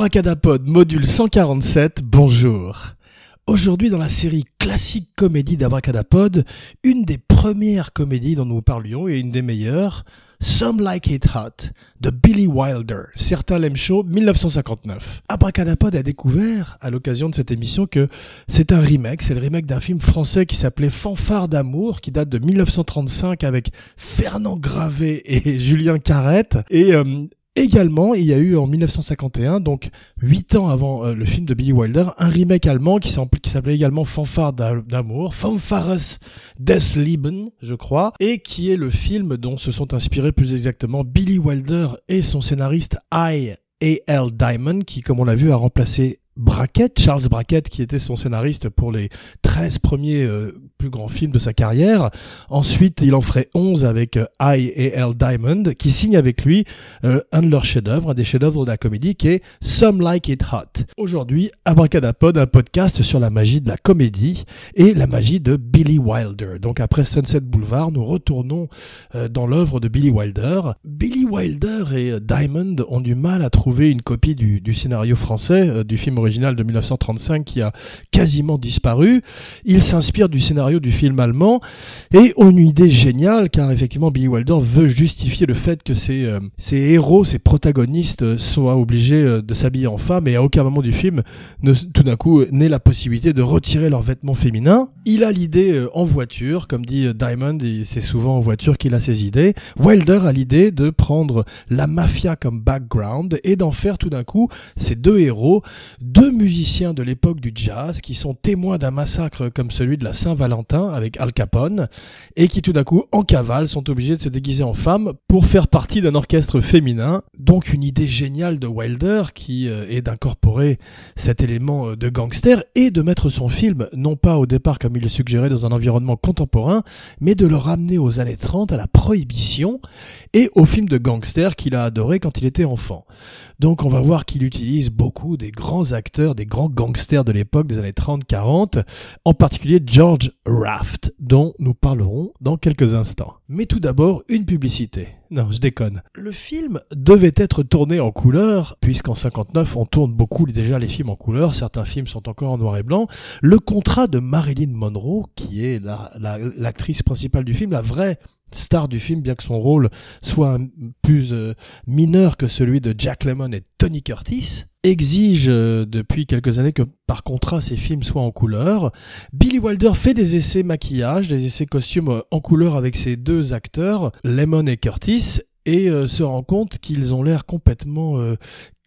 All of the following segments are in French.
Abracadapod, module 147, bonjour. Aujourd'hui dans la série classique comédie d'Abracadapod, une des premières comédies dont nous parlions et une des meilleures, Some Like It Hot de Billy Wilder. Certains l'aiment chaud, 1959. Abracadapod a découvert, à l'occasion de cette émission, que c'est un remake. C'est le remake d'un film français qui s'appelait Fanfare d'amour, qui date de 1935 avec Fernand Gravé et Julien Carrette. Et euh, Également, il y a eu en 1951, donc huit ans avant euh, le film de Billy Wilder, un remake allemand qui s'appelait également Fanfare d'amour, Fanfares des Leben, je crois, et qui est le film dont se sont inspirés plus exactement Billy Wilder et son scénariste I. A.L. Diamond, qui, comme on l'a vu, a remplacé Brackett, Charles Brackett, qui était son scénariste pour les 13 premiers euh, plus grands films de sa carrière. Ensuite, il en ferait 11 avec euh, I et L. Diamond, qui signe avec lui euh, un de leurs chefs-d'œuvre, un des chefs-d'œuvre de la comédie, qui est Some Like It Hot. Aujourd'hui, Abracadapod, un podcast sur la magie de la comédie et la magie de Billy Wilder. Donc après Sunset Boulevard, nous retournons dans l'œuvre de Billy Wilder. Billy Wilder et Diamond ont du mal à trouver une copie du, scénario français du film original de 1935 qui a quasiment disparu. Il s'inspire du scénario du film allemand et une idée géniale car effectivement Billy Wilder veut justifier le fait que ces, euh, héros, ces protagonistes euh, soient obligés euh, de s'habiller en femme et à aucun moment du film ne, tout d'un coup n'ait la possibilité de retirer leurs vêtements féminins. Il a l'idée en voiture, comme dit Diamond, c'est souvent en voiture qu'il a ses idées. Wilder a l'idée de prendre la mafia comme background et d'en faire tout d'un coup ces deux héros deux musiciens de l'époque du jazz qui sont témoins d'un massacre comme celui de la Saint-Valentin avec Al Capone et qui tout d'un coup en cavale sont obligés de se déguiser en femmes pour faire partie d'un orchestre féminin. Donc une idée géniale de Wilder qui euh, est d'incorporer cet élément euh, de gangster et de mettre son film non pas au départ comme il le suggérait dans un environnement contemporain mais de le ramener aux années 30 à la prohibition et au film de gangster qu'il a adoré quand il était enfant. Donc on va voir qu'il utilise beaucoup des grands acteurs, des grands gangsters de l'époque des années 30-40, en particulier George Raft, dont nous parlerons dans quelques instants. Mais tout d'abord, une publicité. Non, je déconne. Le film devait être tourné en couleur, puisqu'en 59 on tourne beaucoup déjà les films en couleur, certains films sont encore en noir et blanc. Le contrat de Marilyn Monroe, qui est l'actrice principale du film, la vraie star du film, bien que son rôle soit plus euh, mineur que celui de Jack Lemmon et Tony Curtis, exige euh, depuis quelques années que par contrat ces films soient en couleur. Billy Wilder fait des essais maquillage, des essais costumes euh, en couleur avec ses deux acteurs, Lemmon et Curtis, et se rend compte qu'ils ont l'air complètement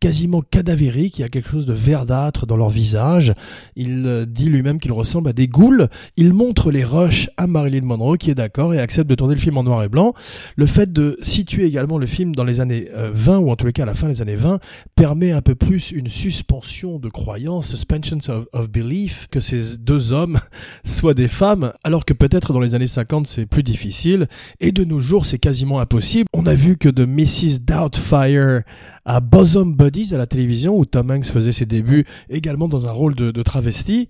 quasiment cadavérique, il y a quelque chose de verdâtre dans leur visage. Il euh, dit lui-même qu'il ressemble à des ghouls. Il montre les rushs à Marilyn Monroe qui est d'accord et accepte de tourner le film en noir et blanc. Le fait de situer également le film dans les années 20 euh, ou en tous les cas à la fin des années 20 permet un peu plus une suspension de croyance, suspension of, of belief, que ces deux hommes soient des femmes, alors que peut-être dans les années 50 c'est plus difficile et de nos jours c'est quasiment impossible. On a vu que de Mrs. Doubtfire à Bosom Buddies à la télévision où Tom Hanks faisait ses débuts également dans un rôle de, travesti.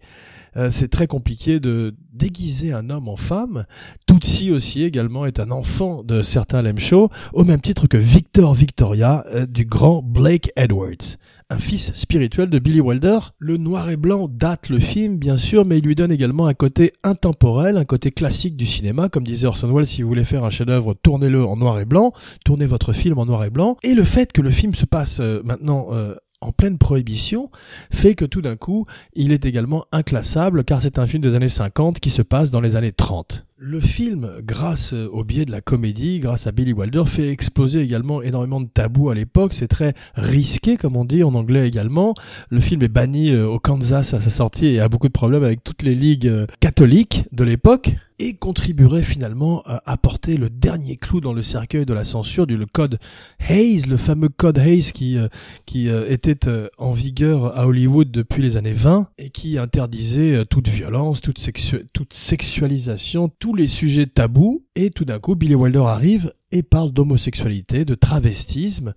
Euh, c'est très compliqué de déguiser un homme en femme. Tootsie aussi également est un enfant de certains Lem Show, au même titre que Victor Victoria euh, du grand Blake Edwards un fils spirituel de Billy Wilder. Le noir et blanc date le film, bien sûr, mais il lui donne également un côté intemporel, un côté classique du cinéma. Comme disait Orson Welles, si vous voulez faire un chef-d'œuvre, tournez-le en noir et blanc, tournez votre film en noir et blanc. Et le fait que le film se passe euh, maintenant euh, en pleine prohibition fait que tout d'un coup, il est également inclassable car c'est un film des années 50 qui se passe dans les années 30. Le film, grâce au biais de la comédie, grâce à Billy Wilder, fait exploser également énormément de tabous à l'époque. C'est très risqué, comme on dit en anglais également. Le film est banni euh, au Kansas à sa sortie et a beaucoup de problèmes avec toutes les ligues euh, catholiques de l'époque et contribuerait finalement à apporter le dernier clou dans le cercueil de la censure du code Hayes, le fameux code Hayes qui, euh, qui euh, était euh, en vigueur à Hollywood depuis les années 20 et qui interdisait toute violence, toute sexualisation, tous les sujets tabous. Et tout d'un coup, Billy Wilder arrive et parle d'homosexualité, de travestisme,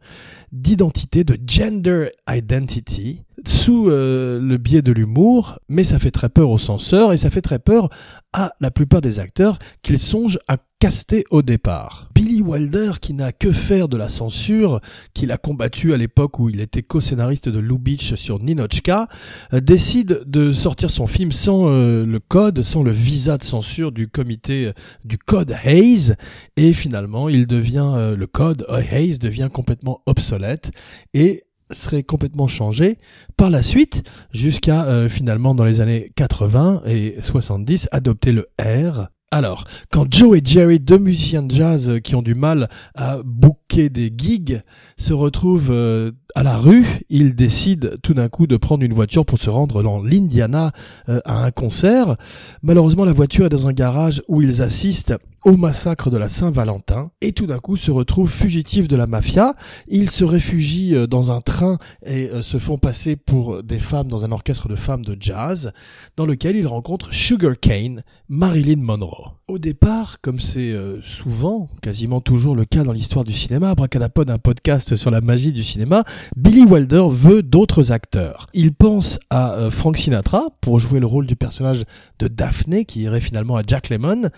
d'identité, de gender identity, sous euh, le biais de l'humour, mais ça fait très peur aux censeurs et ça fait très peur à la plupart des acteurs qu'ils songent à casté au départ. Billy Wilder, qui n'a que faire de la censure, qu'il a combattu à l'époque où il était co-scénariste de Lou Beach sur Ninochka, euh, décide de sortir son film sans euh, le code, sans le visa de censure du comité du code Hayes, et finalement il devient le code Hayes devient complètement obsolète et serait complètement changé par la suite jusqu'à finalement dans les années 80 et 70 adopter le R alors, quand Joe et Jerry, deux musiciens de jazz euh, qui ont du mal à booker des gigs, se retrouvent euh, à la rue, ils décident tout d'un coup de prendre une voiture pour se rendre dans l'Indiana euh, à un concert. Malheureusement, la voiture est dans un garage où ils assistent au massacre de la Saint-Valentin et tout d'un coup se retrouvent fugitifs de la mafia. Ils se réfugient dans un train et se font passer pour des femmes dans un orchestre de femmes de jazz dans lequel ils rencontrent Sugar Cane, Marilyn Monroe. Au départ, comme c'est euh, souvent, quasiment toujours le cas dans l'histoire du cinéma, Bracadapod, un podcast sur la magie du cinéma, Billy Wilder veut d'autres acteurs. Il pense à euh, Frank Sinatra pour jouer le rôle du personnage de Daphne, qui irait finalement à Jack Lemmon,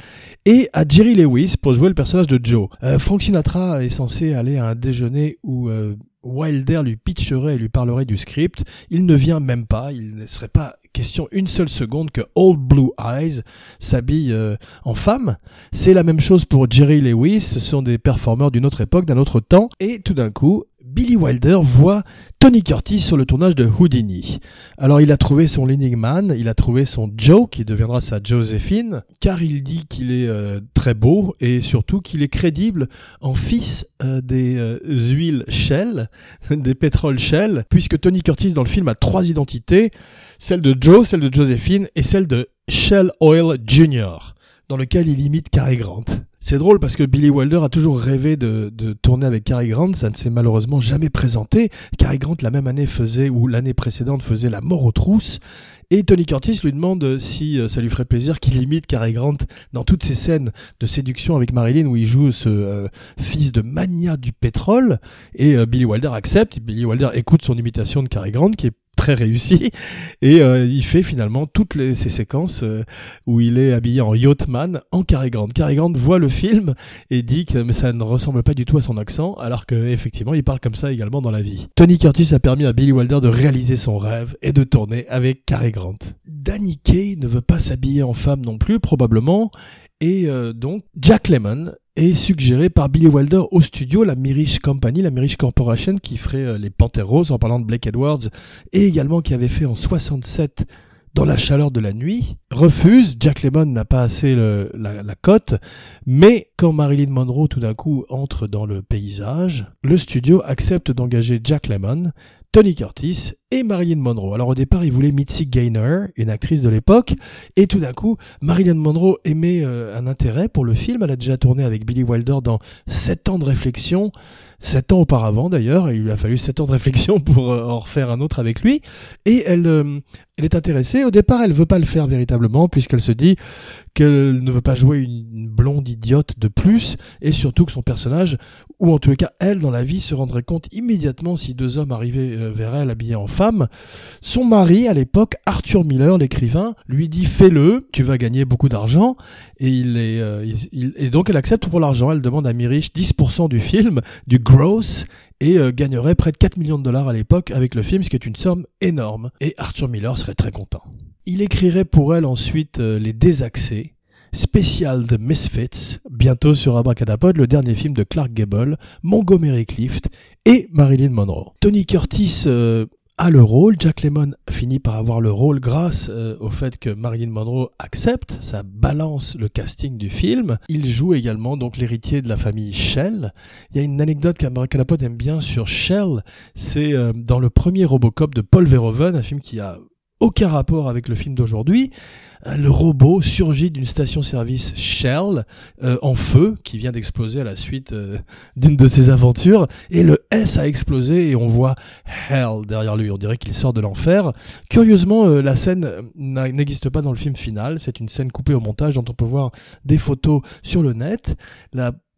et à Jerry Lewis pour jouer le personnage de Joe. Euh, Frank Sinatra est censé aller à un déjeuner où Wilder lui pitcherait et lui parlerait du script, il ne vient même pas, il ne serait pas question une seule seconde que Old Blue Eyes s'habille euh, en femme. C'est la même chose pour Jerry Lewis, ce sont des performeurs d'une autre époque, d'un autre temps, et tout d'un coup, Billy Wilder voit Tony Curtis sur le tournage de Houdini. Alors il a trouvé son leading man, il a trouvé son Joe qui deviendra sa Josephine, car il dit qu'il est euh, très beau et surtout qu'il est crédible en fils euh, des euh, huiles Shell, des pétroles Shell, puisque Tony Curtis dans le film a trois identités, celle de Joe, celle de Josephine et celle de Shell Oil Jr., dans lequel il imite Cary Grant. C'est drôle parce que Billy Wilder a toujours rêvé de, tourner avec Cary Grant, ça ne s'est malheureusement jamais présenté. Cary Grant la même année faisait, ou l'année précédente faisait La mort aux trousses, et Tony Curtis lui demande si euh, ça lui ferait plaisir qu'il imite Cary Grant dans toutes ces scènes de séduction avec Marilyn où il joue ce euh, fils de mania du pétrole, et euh, Billy Wilder accepte, Billy Wilder écoute son imitation de Cary Grant qui est très réussi et euh, il fait finalement toutes les, ces séquences euh, où il est habillé en yachtman en Cary Grant. Cary Grant voit le film et dit que mais ça ne ressemble pas du tout à son accent alors qu'effectivement il parle comme ça également dans la vie. Tony Curtis a permis à Billy Wilder de réaliser son rêve et de tourner avec Cary Grant. Danny Kaye ne veut pas s'habiller en femme non plus probablement et euh, donc Jack Lemmon est suggéré par Billy Wilder au studio, la Mirish Company, la Mirish Corporation qui ferait euh, les Panthères Roses en parlant de Blake Edwards et également qui avait fait en 67 dans la chaleur de la nuit, refuse, Jack Lemmon n'a pas assez la, la cote, mais quand Marilyn Monroe tout d'un coup entre dans le paysage, le studio accepte d'engager Jack Lemmon Tony Curtis et Marilyn Monroe. Alors au départ, il voulait Mitzi Gaynor, une actrice de l'époque, et tout d'un coup, Marilyn Monroe aimait euh, un intérêt pour le film. Elle a déjà tourné avec Billy Wilder dans 7 ans de réflexion, 7 ans auparavant d'ailleurs, il lui a fallu 7 ans de réflexion pour euh, en refaire un autre avec lui, et elle, euh, elle est intéressée. Au départ, elle veut pas le faire véritablement, puisqu'elle se dit qu'elle ne veut pas jouer une blonde idiote de plus, et surtout que son personnage, ou en tous les cas elle dans la vie, se rendrait compte immédiatement si deux hommes arrivaient vers elle habillés en femme. Son mari, à l'époque, Arthur Miller, l'écrivain, lui dit fais-le, tu vas gagner beaucoup d'argent. Et, il est, euh, et donc elle accepte pour l'argent. Elle demande à Mirich 10% du film, du gross, et euh, gagnerait près de 4 millions de dollars à l'époque avec le film, ce qui est une somme énorme. Et Arthur Miller serait très content. Il écrirait pour elle ensuite euh, Les Désaxés, spécial de Misfits, bientôt sur Abracadapod, le dernier film de Clark Gable, Montgomery Clift et Marilyn Monroe. Tony Curtis a le rôle. Jack Lemmon finit par avoir le rôle grâce euh, au fait que Marilyn Monroe accepte, ça balance le casting du film. Il joue également donc l'héritier de la famille Shell. Il y a une anecdote qu'Abracadapod aime bien sur Shell, c'est euh, dans le premier Robocop de Paul Verhoeven, un film qui a aucun rapport avec le film d'aujourd'hui. Euh, le robot surgit d'une station-service Shell euh, en feu qui vient d'exploser à la suite euh, d'une de ses aventures et le S a explosé et on voit Hell derrière lui. On dirait qu'il sort de l'enfer. Curieusement, la scène n'existe pas dans le film final. C'est une scène coupée au montage dont on peut voir des photos sur le net.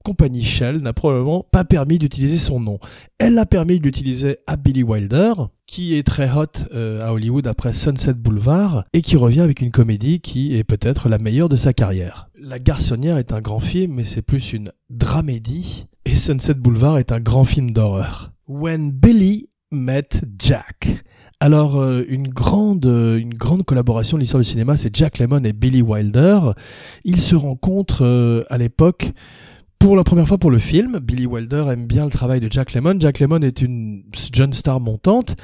Compagnie Shell n'a probablement pas permis d'utiliser son nom. Elle a permis d'utiliser à Billy Wilder, qui est très hot euh, à Hollywood après Sunset Boulevard, et qui revient avec une comédie qui est peut-être la meilleure de sa carrière. La Garçonnière est un grand film, mais c'est plus une dramédie, et Sunset Boulevard est un grand film d'horreur. When Billy Met Jack. Alors euh, une grande euh, une grande collaboration de l'histoire du cinéma, c'est Jack Lemmon et Billy Wilder. Ils se rencontrent à l'époque pour la première fois pour le film, Billy Wilder aime bien le travail de Jack Lemmon. Jack Lemmon est une jeune star montante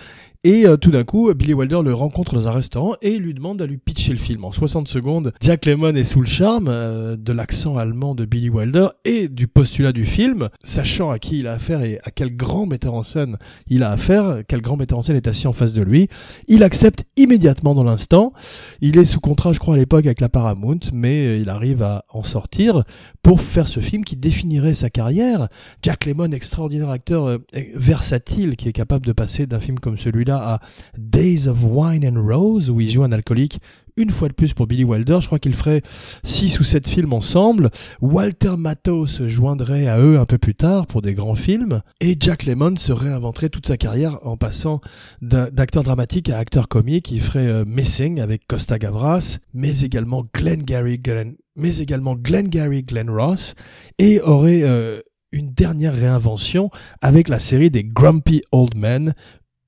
et euh, tout d'un coup, Billy Wilder le rencontre dans un restaurant et lui demande à lui pitcher le film. En 60 secondes, Jack Lemmon est sous le charme euh, de l'accent allemand de Billy Wilder et du postulat du film, sachant à qui il a affaire et à quel grand metteur en scène il a affaire, quel grand metteur en scène est assis en face de lui. Il accepte immédiatement dans l'instant. Il est sous contrat, je crois, à l'époque avec la Paramount, mais euh, il arrive à en sortir pour faire ce film qui définirait sa carrière. Jack Lemmon, extraordinaire acteur versatile qui est capable de passer d'un film comme à Days of Wine and Rose, où il joue un alcoolique une fois de plus pour Billy Wilder. Je crois qu'il ferait six ou sept films ensemble. Walter Matthau se joindrait à eux un peu plus tard pour des grands films. Et Jack Lemmon se réinventerait toute sa carrière en passant d'acteur dramatique à acteur comique. Il ferait euh, Missing avec Costa Gavras, mais également Glenn Gary, Glenn, mais également Glenn Gary, Glenn Ross, et aurait euh, une dernière réinvention avec la série des Grumpy Old Men,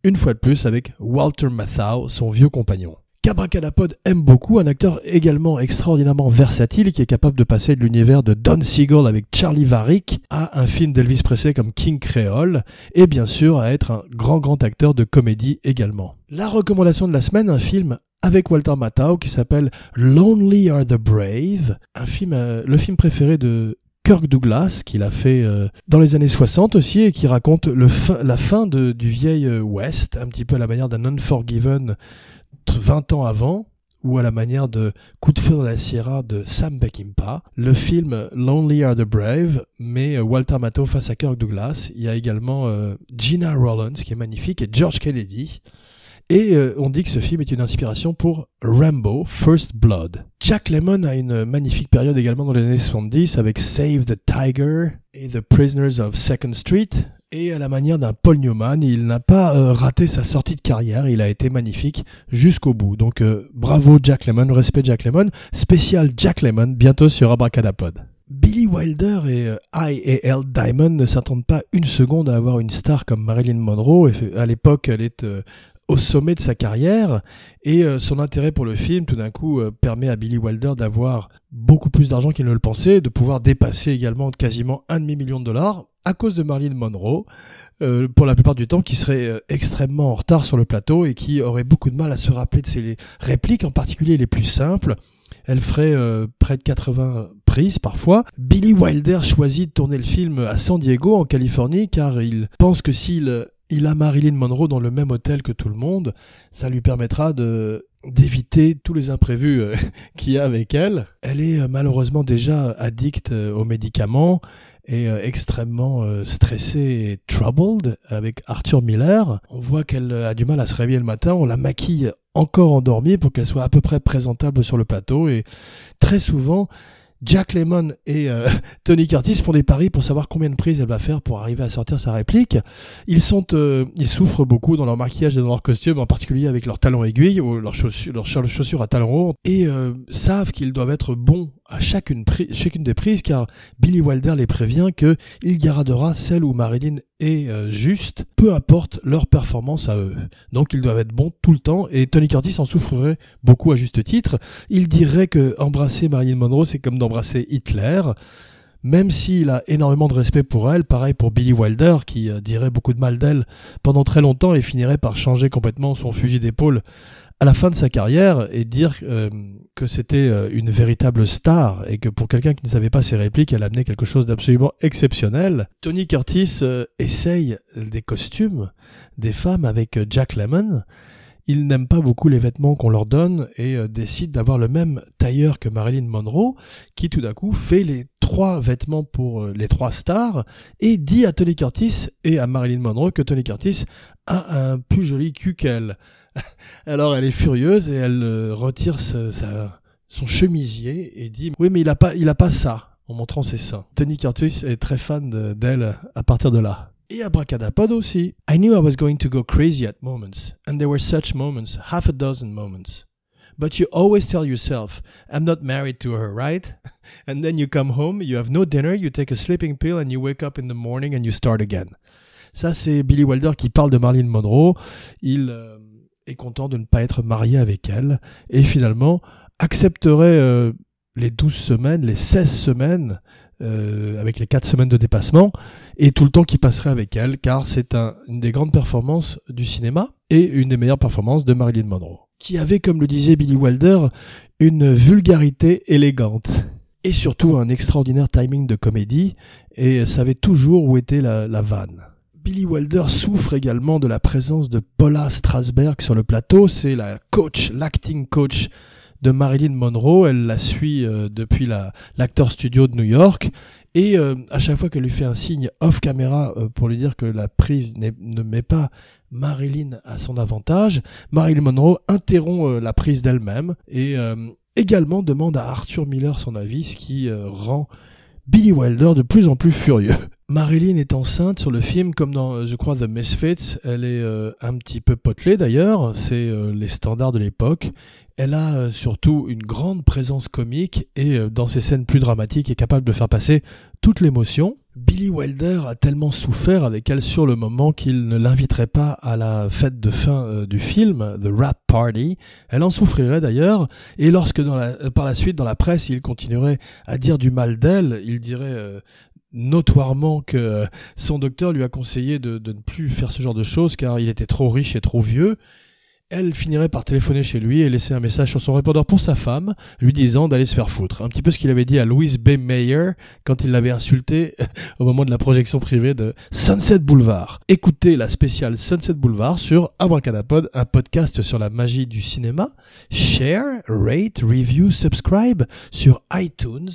une fois de plus avec Walter Matthau, son vieux compagnon. Cabracadapod aime beaucoup, un acteur également extraordinairement versatile qui est capable de passer de l'univers de Don Siegel avec Charlie Varick à un film d'Elvis Presley comme King Creole et bien sûr à être un grand grand acteur de comédie également. La recommandation de la semaine, un film avec Walter Matthau qui s'appelle Lonely Are the Brave, un film, euh, le film préféré de Kirk Douglas, qu'il a fait euh, dans les années 60 aussi, et qui raconte la fin du vieil euh, West, un petit peu à la manière d'un Unforgiven 20 ans avant, ou à la manière de Coup de feu dans la Sierra de Sam Peckinpah. Le film Lonely Are the Brave met euh, Walter Matthau face à Kirk Douglas. Il y a également Gina Rollins qui est magnifique et George Kennedy. Et euh, on dit que ce film est une inspiration pour Rambo First Blood. Jack Lemmon a une magnifique période également dans les années 70 avec Save the Tiger et The Prisoners of Second Street. Et à la manière d'un Paul Newman, il n'a pas euh, raté sa sortie de carrière, il a été magnifique jusqu'au bout. Donc euh, bravo Jack Lemmon, respect Jack Lemmon, spécial Jack Lemmon, bientôt sur Abracadapod. Billy Wilder et I.A.L. Diamond ne s'attendent pas une seconde à avoir une star comme Marilyn Monroe. À l'époque, elle est au sommet de sa carrière et euh, son intérêt pour le film tout d'un coup euh, permet à Billy Wilder d'avoir beaucoup plus d'argent qu'il ne le pensait, de pouvoir dépasser également quasiment un demi million de dollars à cause de Marilyn Monroe. Euh, pour la plupart du temps, qui serait extrêmement en retard sur le plateau et qui aurait beaucoup de mal à se rappeler de ses répliques, en particulier les plus simples. Elle ferait près de 80 prises parfois. Billy Wilder choisit de tourner le film à San Diego, en Californie, car il pense que s'il il a Marilyn Monroe dans le même hôtel que tout le monde. Ça lui permettra de d'éviter tous les imprévus euh, qu'il y a avec elle. Elle est euh, malheureusement déjà addicte euh, aux médicaments et extrêmement stressée et troubled avec Arthur Miller. On voit qu'elle a du mal à se réveiller le matin, on la maquille encore endormie pour qu'elle soit à peu près présentable sur le plateau et très souvent Jack Lemmon et euh, Tony Curtis font des paris pour savoir combien de prises elle va faire pour arriver à sortir sa réplique. Ils sont, euh, ils souffrent beaucoup dans leur maquillage et dans leur costume, en particulier avec leurs talons aiguilles ou leurs chaussures, leurs chaussures à talons hauts, et euh, savent qu'ils doivent être bons à chacune, des prises, car Billy Wilder les prévient que il gardera celle où Marilyn est juste, peu importe leur performance à eux. Donc ils doivent être bons tout le temps, et Tony Curtis en souffrerait beaucoup à juste titre. Il dirait que embrasser Marilyn Monroe, c'est comme dans embrasser Hitler, même s'il a énormément de respect pour elle, pareil pour Billy Wilder, qui euh, dirait beaucoup de mal d'elle pendant très longtemps et finirait par changer complètement son fusil d'épaule à la fin de sa carrière et dire euh, que c'était euh, une véritable star et que pour quelqu'un qui ne savait pas ses répliques, elle amenait quelque chose d'absolument exceptionnel. Tony Curtis essaye des costumes des femmes avec Jack Lemmon ils n'aiment pas beaucoup les vêtements qu'on leur donne et euh, décident d'avoir le même tailleur que Marilyn Monroe, qui tout d'un coup fait les trois vêtements pour euh, les trois stars et dit à Tony Curtis et à Marilyn Monroe que Tony Curtis a un plus joli cul qu'elle. Alors elle est furieuse et elle euh, retire son chemisier et dit oui mais il a pas il a pas ça en montrant ses seins. Tony Curtis est très fan d'elle à partir de là. Et Abracadapod aussi. I knew I was going to go crazy at moments, and there were such moments, half a dozen moments. But you always tell yourself, I'm not married to her, right? And then you come home, you have no dinner, you take a sleeping pill, and you wake up in the morning and you start again. Ça, c'est Billy Wilder qui parle de Marilyn Monroe. Il euh, content de ne pas être marié avec elle et finalement accepterait euh, les 12 semaines, les 16 semaines, euh, avec les 4 semaines de dépassement, et tout le temps qu'il passerait avec elle, car c'est un, une des grandes performances du cinéma et une des meilleures performances de Marilyn Monroe, qui avait, comme le disait Billy Wilder, une vulgarité élégante et surtout un extraordinaire timing de comédie et savait toujours où était la, la vanne. Billy Wilder souffre également de la présence de Paula Strasberg sur le plateau, c'est la coach, l'acting coach de Marilyn Monroe. Elle la suit euh, depuis l'acteur studio de New York. Et euh, à chaque fois qu'elle lui fait un signe off caméra euh, pour lui dire que la prise ne met pas Marilyn à son avantage, Marilyn Monroe interrompt la prise d'elle-même et également demande à Arthur Miller son avis, ce qui rend Billy Wilder de plus en plus furieux. Marilyn est enceinte sur le film comme dans, je crois, The Misfits. Elle est un petit peu potelée d'ailleurs, c'est les standards de l'époque. Elle a euh, surtout une grande présence comique et euh, dans ses scènes plus dramatiques est capable de faire passer toute l'émotion. Billy Wilder a tellement souffert avec elle sur le moment qu'il ne l'inviterait pas à la fête de fin euh, du film, The Rap Party. Elle en souffrirait d'ailleurs, et lorsque dans la, par la suite dans la presse il continuerait à dire du mal d'elle, il dirait notoirement que son docteur lui a conseillé de, de ne plus faire ce genre de choses car il était trop riche et trop vieux elle finirait par téléphoner chez lui et laisser un message sur son répondeur pour sa femme, lui disant d'aller se faire foutre. Un petit peu ce qu'il avait dit à Louise B. Mayer quand il l'avait insulté au moment de la projection privée de Sunset Boulevard. Écoutez la spéciale Sunset Boulevard sur Abracadapod, un podcast sur la magie du cinéma. Share, rate, review, subscribe sur iTunes,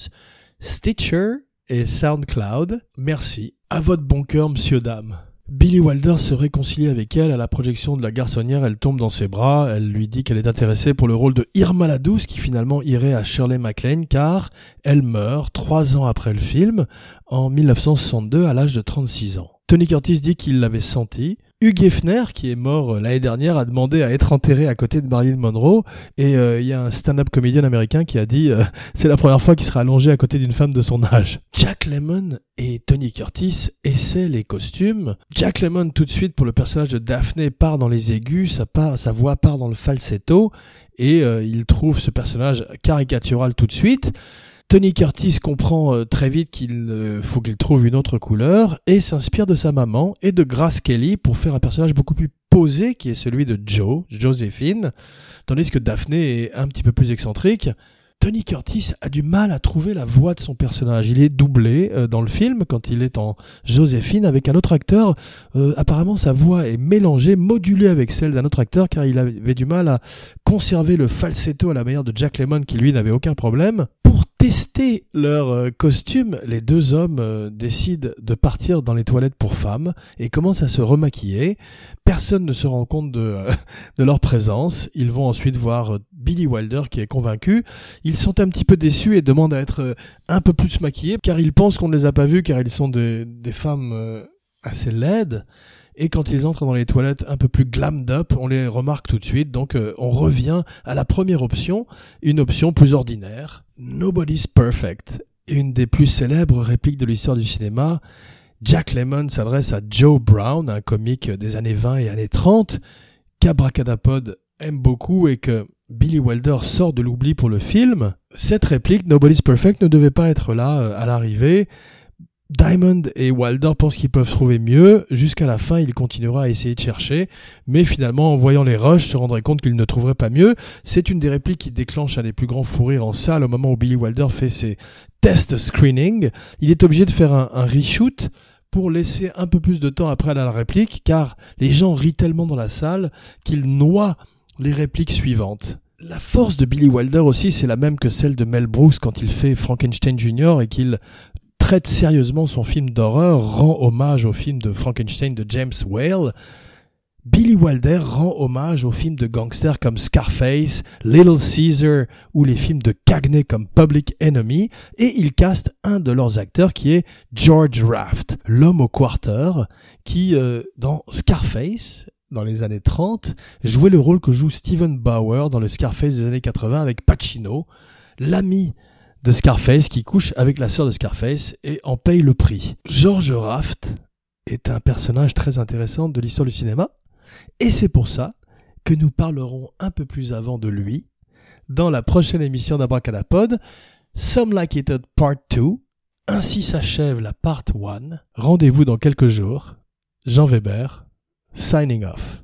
Stitcher et SoundCloud. Merci. À votre bon cœur, monsieur, dame. Billy Wilder se réconcilie avec elle à la projection de la garçonnière, elle tombe dans ses bras, elle lui dit qu'elle est intéressée pour le rôle de Irma la Douce qui finalement irait à Shirley MacLaine car elle meurt trois ans après le film, en 1962 à l'âge de 36 ans. Tony Curtis dit qu'il l'avait senti, Hugh Hefner, qui est mort euh, l'année dernière, a demandé à être enterré à côté de Marilyn Monroe. Et euh, il y a un stand-up comédien américain qui a dit euh, c'est la première fois qu'il sera allongé à côté d'une femme de son âge. Jack Lemmon et Tony Curtis essaient les costumes. Jack Lemmon, tout de suite, pour le personnage de Daphne, part dans les aigus, sa, sa voix part dans le falsetto. Et il trouve ce personnage caricatural tout de suite. Tony Curtis comprend euh, très vite qu'il euh, faut qu'il trouve une autre couleur et s'inspire de sa maman et de Grace Kelly pour faire un personnage beaucoup plus posé qui est celui de Joe, Joséphine, tandis que Daphné est un petit peu plus excentrique. Tony Curtis a du mal à trouver la voix de son personnage. Il est doublé euh, dans le film quand il est en Joséphine avec un autre acteur. apparemment, sa voix est mélangée, modulée avec celle d'un autre acteur car il avait du mal à conserver le falsetto à la manière de Jack Lemmon qui lui n'avait aucun problème tester leur euh, costume, les deux hommes euh, décident de partir dans les toilettes pour femmes et commencent à se remaquiller. Personne ne se rend compte de, euh, leur présence. Ils vont ensuite voir Billy Wilder qui est convaincu. Ils sont un petit peu déçus et demandent à être un peu plus maquillés car ils pensent qu'on ne les a pas vus car ils sont des, des femmes assez laides. Et quand ils entrent dans les toilettes un peu plus glammed up, on les remarque tout de suite. Donc on revient à la première option, une option plus ordinaire Nobody's Perfect, une des plus célèbres répliques de l'histoire du cinéma. Jack Lemmon s'adresse à Joe Brown, un comique des années 20 et années 30, qu'Abracadapod aime beaucoup et que Billy Wilder sort de l'oubli pour le film. Cette réplique, Nobody's Perfect, ne devait pas être là euh, à l'arrivée. Diamond et Wilder pensent qu'ils peuvent trouver mieux. Jusqu'à la fin, il continuera à essayer de chercher. Mais finalement, en voyant les rushs, se rendrait compte qu'il ne trouverait pas mieux. C'est une des répliques qui déclenche un des plus grands fous rires en salle au moment où Billy Wilder fait ses test screening. Il est obligé de faire un, reshoot pour laisser un peu plus de temps après la réplique, car les gens rient tellement dans la salle qu'ils noient les répliques suivantes. La force de Billy Wilder aussi, c'est la même que celle de Mel Brooks quand il fait Frankenstein Jr. et qu'il traite sérieusement son film d'horreur, rend hommage au film de Frankenstein de James Whale. Billy Wilder rend hommage aux films de gangsters comme Scarface, Little Caesar ou les films de Cagney comme Public Enemy et il caste un de leurs acteurs qui est George Raft, l'homme au quarter qui euh, dans Scarface dans les années 30 jouait le rôle que joue Steven Bauer dans le Scarface des années 80 avec Pacino, l'ami de Scarface qui couche avec la sœur de Scarface et en paye le prix. George Raft est un personnage très intéressant de l'histoire du cinéma et c'est pour ça que nous parlerons un peu plus avant de lui dans la prochaine émission d'Abracadapod, Some Like It Part 2. Ainsi s'achève la Part 1. Rendez-vous dans quelques jours. Jean Weber, signing off.